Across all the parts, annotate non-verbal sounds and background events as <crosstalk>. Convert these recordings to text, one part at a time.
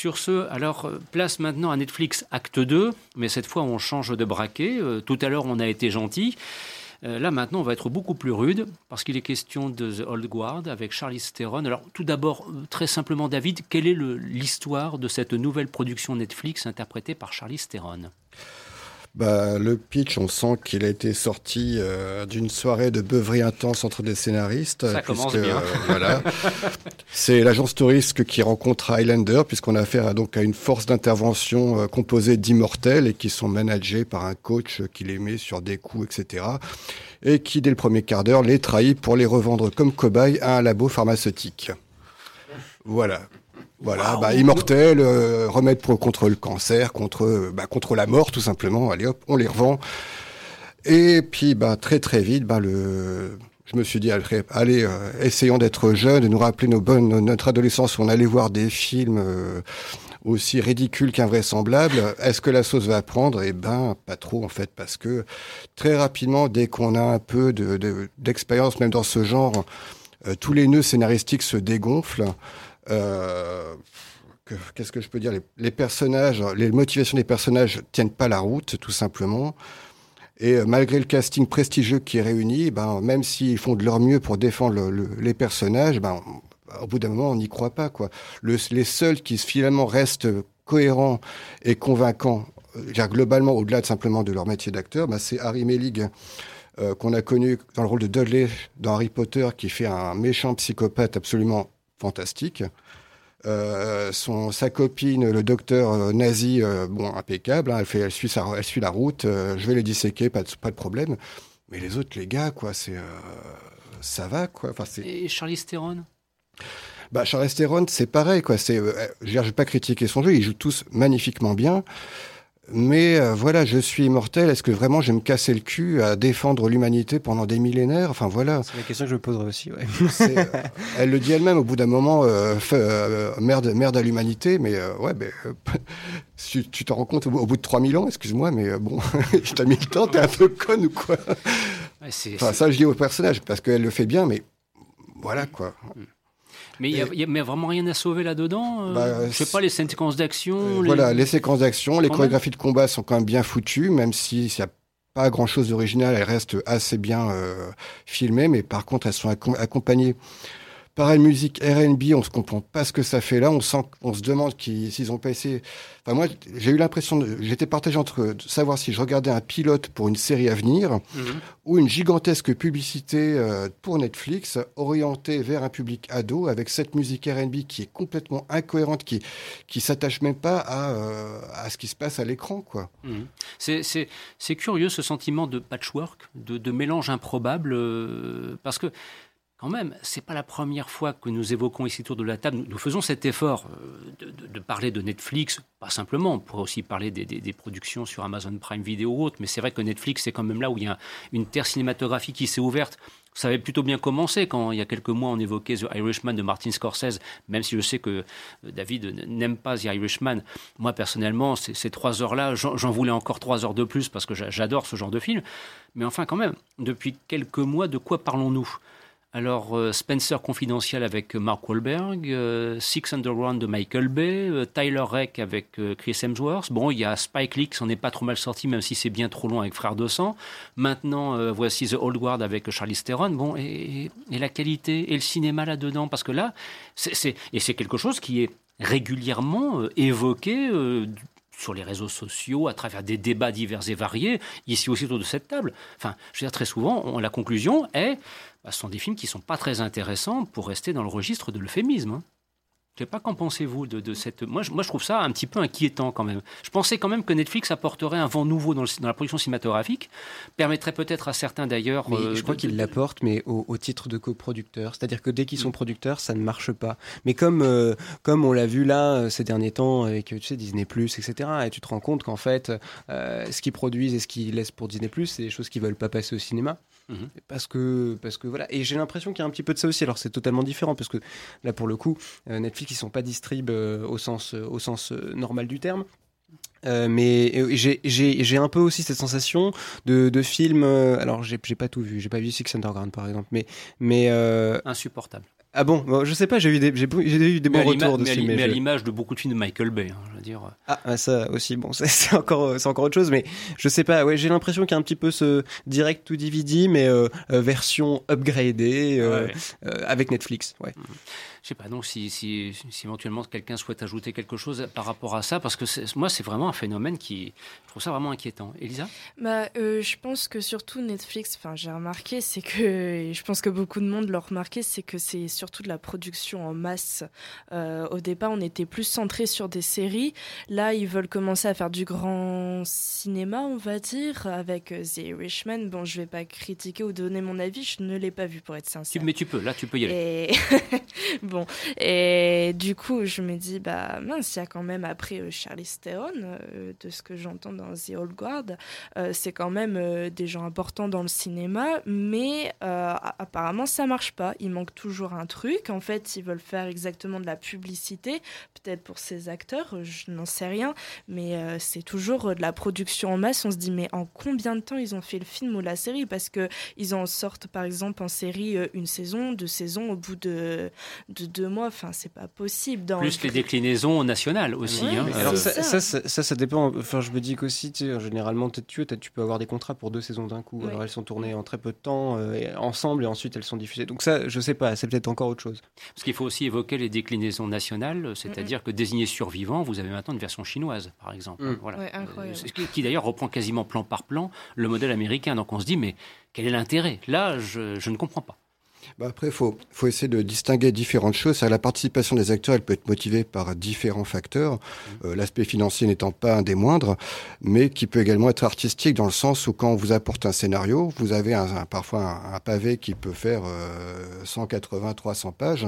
Sur ce, alors euh, place maintenant à Netflix Acte 2, mais cette fois on change de braquet. Euh, tout à l'heure on a été gentil. Euh, là maintenant on va être beaucoup plus rude parce qu'il est question de The Old Guard avec Charlie Theron. Alors tout d'abord, très simplement David, quelle est l'histoire de cette nouvelle production Netflix interprétée par Charlie Theron? Bah, le pitch, on sent qu'il a été sorti euh, d'une soirée de beuverie intense entre des scénaristes. Ça commence bien. Euh, voilà. <laughs> C'est l'agence touriste qui rencontre Highlander, puisqu'on a affaire à, donc à une force d'intervention euh, composée d'immortels et qui sont managés par un coach qui les met sur des coups, etc. Et qui, dès le premier quart d'heure, les trahit pour les revendre comme cobayes à un labo pharmaceutique. Voilà. Voilà, bah, immortel, euh, remède pour, contre le cancer, contre, bah, contre la mort tout simplement. Allez hop, on les revend. Et puis bah, très très vite, bah, le... je me suis dit, allez, euh, essayons d'être jeunes, de nous rappeler nos bonnes, notre adolescence où on allait voir des films euh, aussi ridicules qu'invraisemblables. Est-ce que la sauce va prendre? Eh ben, pas trop en fait, parce que très rapidement, dès qu'on a un peu d'expérience, de, même dans ce genre, tous les nœuds scénaristiques se dégonflent. Euh, qu'est-ce que je peux dire? Les, personnages, les motivations des personnages tiennent pas la route, tout simplement. Et euh, malgré le casting prestigieux qui est réuni, ben, même s'ils font de leur mieux pour défendre les personnages, ben, au bout d'un moment, on n'y croit pas. Quoi. les seuls qui finalement restent cohérents et convaincants, euh, globalement, au-delà de simplement de leur métier d'acteur, ben, c'est Harry Melig, qu'on a connu dans le rôle de Dudley dans Harry Potter, qui fait un méchant psychopathe absolument fantastique. Euh, son, sa copine, le docteur euh, nazi, euh, bon, impeccable, hein, elle, fait, elle, suit sa, elle suit la route, je vais les disséquer, pas de, pas de problème. Mais les autres, les gars, quoi, c'est. ça va, quoi. Enfin, Et Charlie Theron? Bah, Charlie Theron, c'est pareil, quoi. C'est, je vais pas critiquer son jeu, ils jouent tous magnifiquement bien. Mais euh, voilà, je suis immortel. Est-ce que vraiment je vais me casser le cul à défendre l'humanité pendant des millénaires? Enfin voilà. C'est la question que je me poserai aussi. Ouais. Euh, elle le dit elle-même au bout d'un moment. Euh, merde, merde à l'humanité. Mais ouais, <laughs> mais, tu t'en rends compte au, bout de 3000 ans. Excuse-moi, mais bon, <laughs> je t'ai mis le temps. T'es un peu conne ou quoi? Enfin ça, je dis au personnage parce qu'elle le fait bien, mais voilà quoi. Mm. Mais il n'y a, vraiment rien à sauver là-dedans euh, bah, Je sais pas, les séquences d'action euh, Voilà, les séquences d'action, les chorégraphies de combat sont quand même bien foutues, même si n'y a pas grand-chose d'original, elles restent assez bien euh, filmées, mais par contre, elles sont accompagnées Pareil, musique R&B, on se comprend pas ce que ça fait là. On sent, on se demande s'ils ont pas essayé. Enfin, moi, j'ai eu l'impression, j'étais partagé entre savoir si je regardais un pilote pour une série à venir mhm. ou une gigantesque publicité euh, pour Netflix orientée vers un public ado avec cette musique R&B qui est complètement incohérente, qui qui s'attache même pas à, euh, à ce qui se passe à l'écran, quoi. Mhm. C'est curieux ce sentiment de patchwork, de, de mélange improbable, euh, parce que quand même, c'est pas la première fois que nous évoquons ici autour de la table. Nous, faisons cet effort euh, de, parler de Netflix, pas simplement. On pourrait aussi parler des, productions sur Amazon Prime Video ou autres, mais c'est vrai que Netflix, c'est quand même là où il y a une terre cinématographique qui s'est ouverte. Ça avait plutôt bien commencé quand il y a quelques mois on évoquait The Irishman de Martin Scorsese, même si je sais que euh, David n'aime pas The Irishman. Moi personnellement, ces trois heures-là, j'en voulais encore trois heures de plus parce que j'adore ce genre de film. Mais enfin quand même, depuis quelques mois, de quoi parlons-nous? Alors, euh, Spencer Confidential avec Mark Wahlberg, euh, Six Underground de Michael Bay, euh, Tyler Reck avec Chris Hemsworth. Bon, il y a Spike Lee qui s'en est pas trop mal sorti, même si c'est bien trop long avec Frère de Sang. Maintenant, voici The Old Guard avec Charlie Theron. Bon, et, la qualité et le cinéma là-dedans, parce que là, c'est, et c'est quelque chose qui est régulièrement évoqué sur les réseaux sociaux, à travers des débats divers et variés, ici aussi autour de cette table. Enfin, je veux dire, très souvent, la conclusion est bah, ce sont des films qui ne sont pas très intéressants pour rester dans le registre de l'euphémisme. Hein. Je ne sais pas qu'en pensez-vous de, cette. Moi je, moi, je trouve ça un petit peu inquiétant quand même. Je pensais quand même que Netflix apporterait un vent nouveau dans, la production cinématographique, permettrait peut-être à certains d'ailleurs. Euh, je crois qu'ils l'apportent, mais au, titre de coproducteur. C'est-à-dire que dès qu'ils sont mm. producteurs, ça ne marche pas. Mais comme, euh, comme on l'a vu là euh, ces derniers temps avec tu sais, Disney, etc., et tu te rends compte qu'en fait, ce qu'ils produisent et ce qu'ils laissent pour Disney, c'est des choses qui ne veulent pas passer au cinéma. Mhm. Parce que parce que voilà et j'ai l'impression qu'il y a un petit peu de ça aussi alors c'est totalement différent parce que là pour le coup euh, Netflix ils sont pas distrib euh, au sens euh, au sens normal du terme mais j'ai un peu aussi cette sensation de, de film. alors j'ai pas tout vu, j'ai pas vu Six Underground par exemple, mais mais insupportable. Ah bon, bon, Je sais pas, j'ai eu des, j'ai, eu des bons retours dessus. Mais, mais, à l'image de beaucoup de films de Michael Bay, hein, je veux dire. Ah, ça aussi, bon, <laughs> c'est, encore, c'est encore autre chose, mais je sais pas, ouais, j'ai l'impression qu'il y a un petit peu ce direct to DVD, mais euh, euh, version upgradée euh, avec Netflix, ouais. Mm je sais pas, donc si, si, si éventuellement quelqu'un souhaite ajouter quelque chose par rapport à ça, parce que moi, c'est vraiment un phénomène qui, je trouve ça vraiment inquiétant. Elisa? Bah, euh, Je pense que surtout Netflix, enfin, j'ai remarqué, c'est que, je pense que beaucoup de monde l'a remarqué, c'est que c'est surtout de la production en masse. Euh, au départ, on était plus centré sur des séries. Là, ils veulent commencer à faire du grand cinéma, on va dire, avec euh, The Irishman. Bon, je vais pas critiquer ou donner mon avis, je ne l'ai pas vu pour être sincère. Mais tu peux, là, tu peux y aller. Et... <laughs> Bon, et du coup, je me dis, bah mince, il y a quand même après euh, Charlie Theron, euh, de ce que j'entends dans The Old Guard, c'est quand même des gens importants dans le cinéma, mais apparemment ça marche pas. Il manque toujours un truc. En fait, ils veulent faire exactement de la publicité, peut-être pour ces acteurs, je n'en sais rien, mais c'est toujours de la production en masse. On se dit, mais en combien de temps ils ont fait le film ou la série? Parce que ils en sortent par exemple en série une saison, deux saisons au bout de de deux mois. Enfin, c'est pas possible. Dans Plus les déclinaisons nationales aussi. Hein. Alors ça ça. ça, dépend. Enfin, je me dis qu'aussi, tu sais, généralement, tu, tu peux avoir des contrats pour deux saisons d'un coup. Alors elles sont tournées en très peu de temps euh, ensemble et ensuite elles sont diffusées. Donc ça, je sais pas, c'est peut-être encore autre chose. Parce qu'il faut aussi évoquer les déclinaisons nationales, c'est-à-dire que désigné survivant, vous avez maintenant une version chinoise, par exemple. Mm. Voilà. incroyable. qui, qui d'ailleurs reprend quasiment plan par plan le modèle américain. Donc on se dit, mais quel est l'intérêt? Là, je, je ne comprends pas. Bah après, il faut, faut, essayer de distinguer différentes choses. La participation des acteurs, elle peut être motivée par différents facteurs, mmh. euh, l'aspect financier n'étant pas un des moindres, mais qui peut également être artistique dans le sens où quand on vous apporte un scénario, vous avez un, parfois un, pavé qui peut faire 180, euh, 300 pages.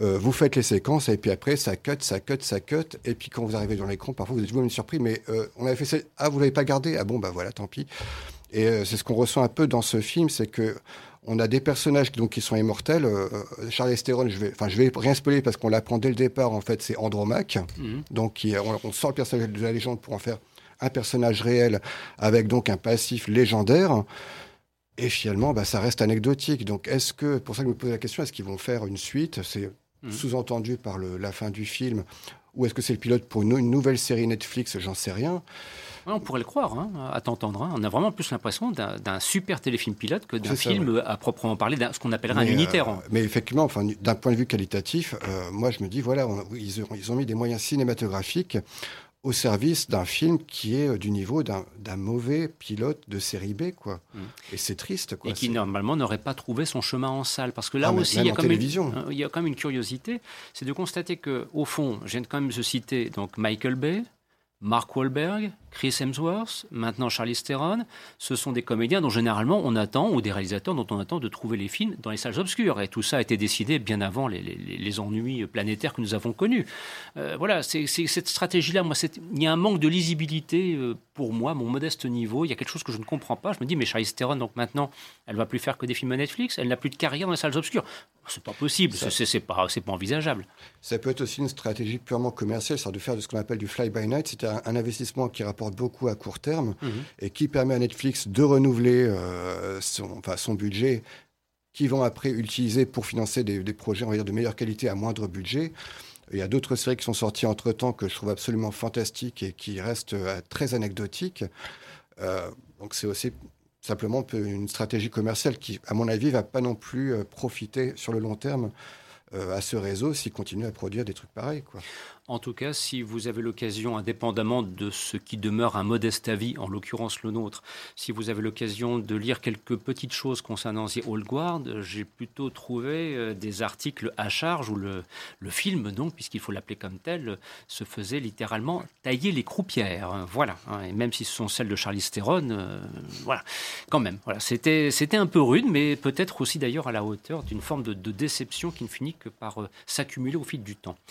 Euh, vous faites les séquences et puis après ça cut, ça cut, ça cut et puis quand vous arrivez dans l'écran, parfois vous êtes vous-même surpris, mais on avait fait ah vous l'avez pas gardé, ah bon bah voilà tant pis. Et c'est ce qu'on ressent un peu dans ce film, c'est que on a des personnages donc, qui sont immortels. Euh, Charles Theron, je vais, enfin, je vais rien spoiler parce qu'on l'apprend dès le départ. En fait, c'est Andromaque. Mhm. Donc, on, sort le personnage de la légende pour en faire un personnage réel avec donc un passif légendaire. Et finalement, bah, ça reste anecdotique. Donc, est-ce que, pour ça que je me pose la question, est-ce qu'ils vont faire une suite? C'est mhm. sous-entendu par la fin du film. Ou est-ce que c'est le pilote pour une nouvelle série Netflix? J'en sais rien on pourrait le croire, hein, à t'entendre. Hein. On a vraiment plus l'impression d'un super téléfilm pilote que d'un film à proprement parler, ce qu'on appellerait un unitaire. Euh, mais effectivement, enfin, d'un point de vue qualitatif, euh, moi je me dis, voilà, ils, ont, ils, ont, mis des moyens cinématographiques au service d'un film qui est euh, du niveau d'un mauvais pilote de série B, quoi. Mm. Et c'est triste, quoi. Et qui normalement n'aurait pas trouvé son chemin en salle, parce que là ah, aussi, il y, a quand même une, il y a quand même une curiosité, c'est de constater que, au fond, je viens quand même de citer donc Michael Bay, Mark Wahlberg, Chris Hemsworth, maintenant Charlie Theron, ce sont des comédiens dont généralement on attend, ou des réalisateurs dont on attend de trouver les films dans les salles obscures. Et tout ça a été décidé bien avant les, ennuis planétaires que nous avons connus. Euh, voilà, c'est cette stratégie-là. Moi, il y a un manque de lisibilité euh, pour moi, mon modeste niveau. Il y a quelque chose que je ne comprends pas. Je me dis, mais Charlie Theron, donc maintenant, elle va plus faire que des films à Netflix. Elle n'a plus de carrière dans les salles obscures. C'est pas possible. C'est pas, pas envisageable. Ça peut être aussi une stratégie purement commerciale, c'est de faire de ce qu'on appelle du fly by night. C'est un, un investissement qui rapporte beaucoup à court terme mhm. et qui permet à Netflix de renouveler euh, son, enfin, son budget qui vont après utiliser pour financer des, projets on va dire, de meilleure qualité à moindre budget. Il y a d'autres séries qui sont sorties entre-temps que je trouve absolument fantastiques et qui restent euh, très anecdotiques. Euh, donc c'est aussi simplement une stratégie commerciale qui, à mon avis, va pas non plus profiter sur le long terme à ce réseau s'il continue à produire des trucs pareils. Quoi. En tout cas, si vous avez l'occasion, indépendamment de ce qui demeure un modeste avis, en l'occurrence le nôtre, si vous avez l'occasion de lire quelques petites choses concernant The Old Guard, j'ai plutôt trouvé euh, des articles à charge où le, film, donc, puisqu'il faut l'appeler comme tel, se faisait littéralement tailler les croupières. Voilà. Hein. Et même si ce sont celles de Charlie Theron, euh, voilà. Quand même. Voilà. C'était, un peu rude, mais peut-être aussi d'ailleurs à la hauteur d'une forme de, déception qui ne finit que par euh, s'accumuler au fil du temps.